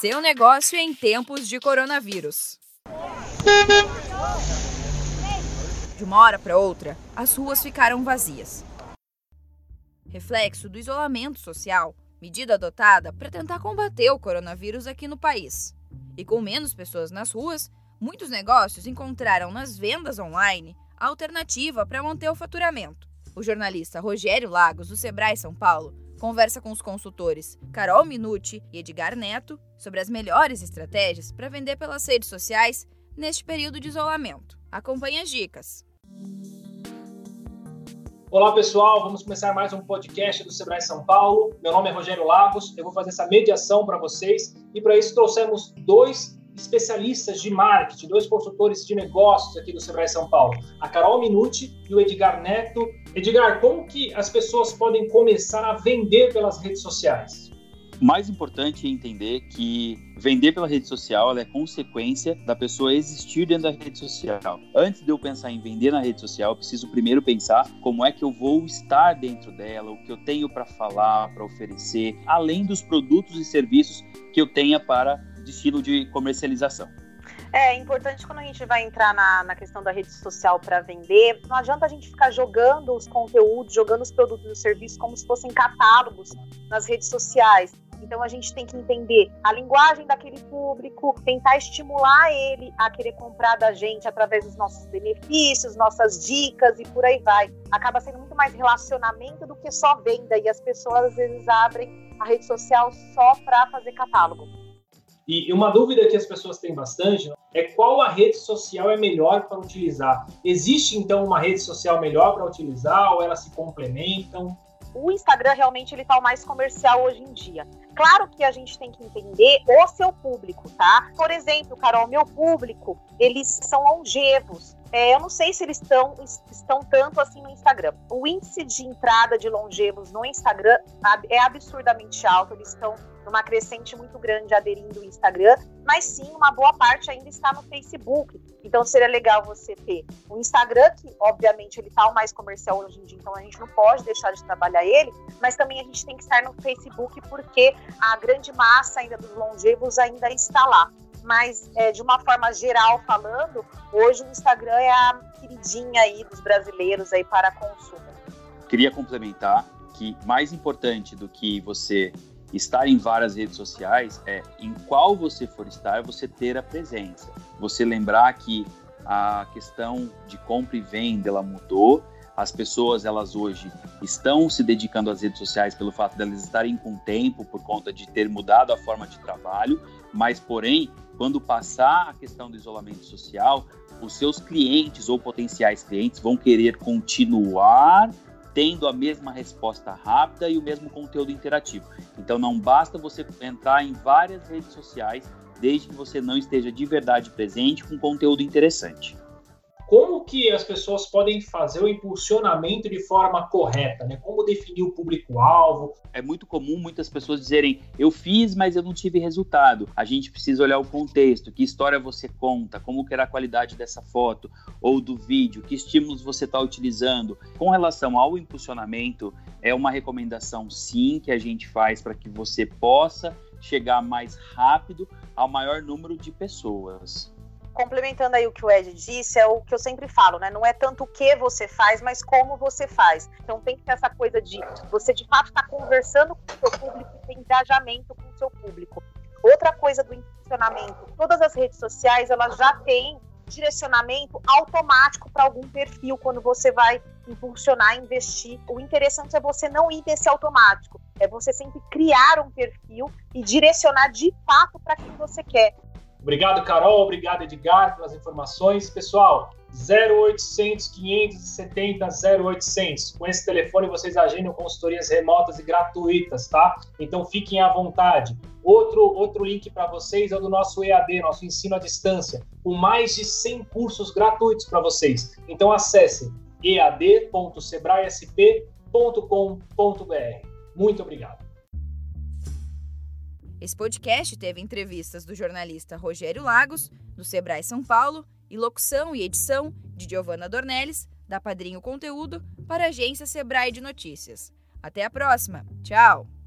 Seu negócio em tempos de coronavírus. De uma hora para outra, as ruas ficaram vazias. Reflexo do isolamento social, medida adotada para tentar combater o coronavírus aqui no país. E com menos pessoas nas ruas, muitos negócios encontraram nas vendas online a alternativa para manter o faturamento. O jornalista Rogério Lagos, do Sebrae São Paulo, conversa com os consultores Carol Minuti e Edgar Neto sobre as melhores estratégias para vender pelas redes sociais neste período de isolamento. Acompanhe as dicas. Olá pessoal, vamos começar mais um podcast do Sebrae São Paulo. Meu nome é Rogério Lagos, eu vou fazer essa mediação para vocês e para isso trouxemos dois especialistas de marketing, dois consultores de negócios aqui do Sebrae São Paulo, a Carol Minuti e o Edgar Neto. Edgar, como que as pessoas podem começar a vender pelas redes sociais? Mais importante é entender que vender pela rede social é consequência da pessoa existir dentro da rede social. Antes de eu pensar em vender na rede social, eu preciso primeiro pensar como é que eu vou estar dentro dela, o que eu tenho para falar, para oferecer, além dos produtos e serviços que eu tenha para destino de comercialização. É, é importante quando a gente vai entrar na, na questão da rede social para vender, não adianta a gente ficar jogando os conteúdos, jogando os produtos e os serviços como se fossem catálogos nas redes sociais. Então a gente tem que entender a linguagem daquele público, tentar estimular ele a querer comprar da gente através dos nossos benefícios, nossas dicas e por aí vai. Acaba sendo muito mais relacionamento do que só venda e as pessoas às vezes abrem a rede social só para fazer catálogo. E uma dúvida que as pessoas têm bastante é qual a rede social é melhor para utilizar. Existe então uma rede social melhor para utilizar ou elas se complementam? O Instagram realmente ele tá o mais comercial hoje em dia. Claro que a gente tem que entender o seu público, tá? Por exemplo, Carol, meu público, eles são longevos. É, eu não sei se eles estão, estão tanto assim no Instagram. O índice de entrada de longevos no Instagram é absurdamente alto. Eles estão numa crescente muito grande aderindo o Instagram, mas sim, uma boa parte ainda está no Facebook. Então seria legal você ter o Instagram, que obviamente ele está o mais comercial hoje em dia, então a gente não pode deixar de trabalhar ele, mas também a gente tem que estar no Facebook porque a grande massa ainda dos longevos ainda está lá. Mas é, de uma forma geral falando, hoje o Instagram é a queridinha aí dos brasileiros aí para consumo. Queria complementar que mais importante do que você estar em várias redes sociais é em qual você for estar, você ter a presença. Você lembrar que a questão de compra e venda ela mudou. As pessoas elas hoje estão se dedicando às redes sociais pelo fato de elas estarem com tempo por conta de ter mudado a forma de trabalho, mas porém, quando passar a questão do isolamento social, os seus clientes ou potenciais clientes vão querer continuar tendo a mesma resposta rápida e o mesmo conteúdo interativo. Então não basta você entrar em várias redes sociais desde que você não esteja de verdade presente com conteúdo interessante como que as pessoas podem fazer o impulsionamento de forma correta, né? Como definir o público-alvo? É muito comum muitas pessoas dizerem: "Eu fiz, mas eu não tive resultado". A gente precisa olhar o contexto, que história você conta, como que era a qualidade dessa foto ou do vídeo, que estímulos você está utilizando. Com relação ao impulsionamento, é uma recomendação sim que a gente faz para que você possa chegar mais rápido ao maior número de pessoas complementando aí o que o Ed disse, é o que eu sempre falo, né? Não é tanto o que você faz, mas como você faz. Então tem que ter essa coisa de você de fato estar tá conversando com o seu público, ter engajamento com o seu público. Outra coisa do impulsionamento, todas as redes sociais elas já têm direcionamento automático para algum perfil quando você vai impulsionar, investir. O interessante é você não ir nesse automático, é você sempre criar um perfil e direcionar de fato para quem você quer. Obrigado, Carol. Obrigado, Edgar, pelas informações. Pessoal, 0800 570 0800. Com esse telefone vocês agendam consultorias remotas e gratuitas, tá? Então fiquem à vontade. Outro, outro link para vocês é o do nosso EAD, nosso ensino à distância, com mais de 100 cursos gratuitos para vocês. Então acessem ead.sebraesp.com.br. Muito obrigado. Esse podcast teve entrevistas do jornalista Rogério Lagos, do Sebrae São Paulo, e locução e edição de Giovanna Dornelles, da Padrinho Conteúdo, para a agência Sebrae de Notícias. Até a próxima. Tchau!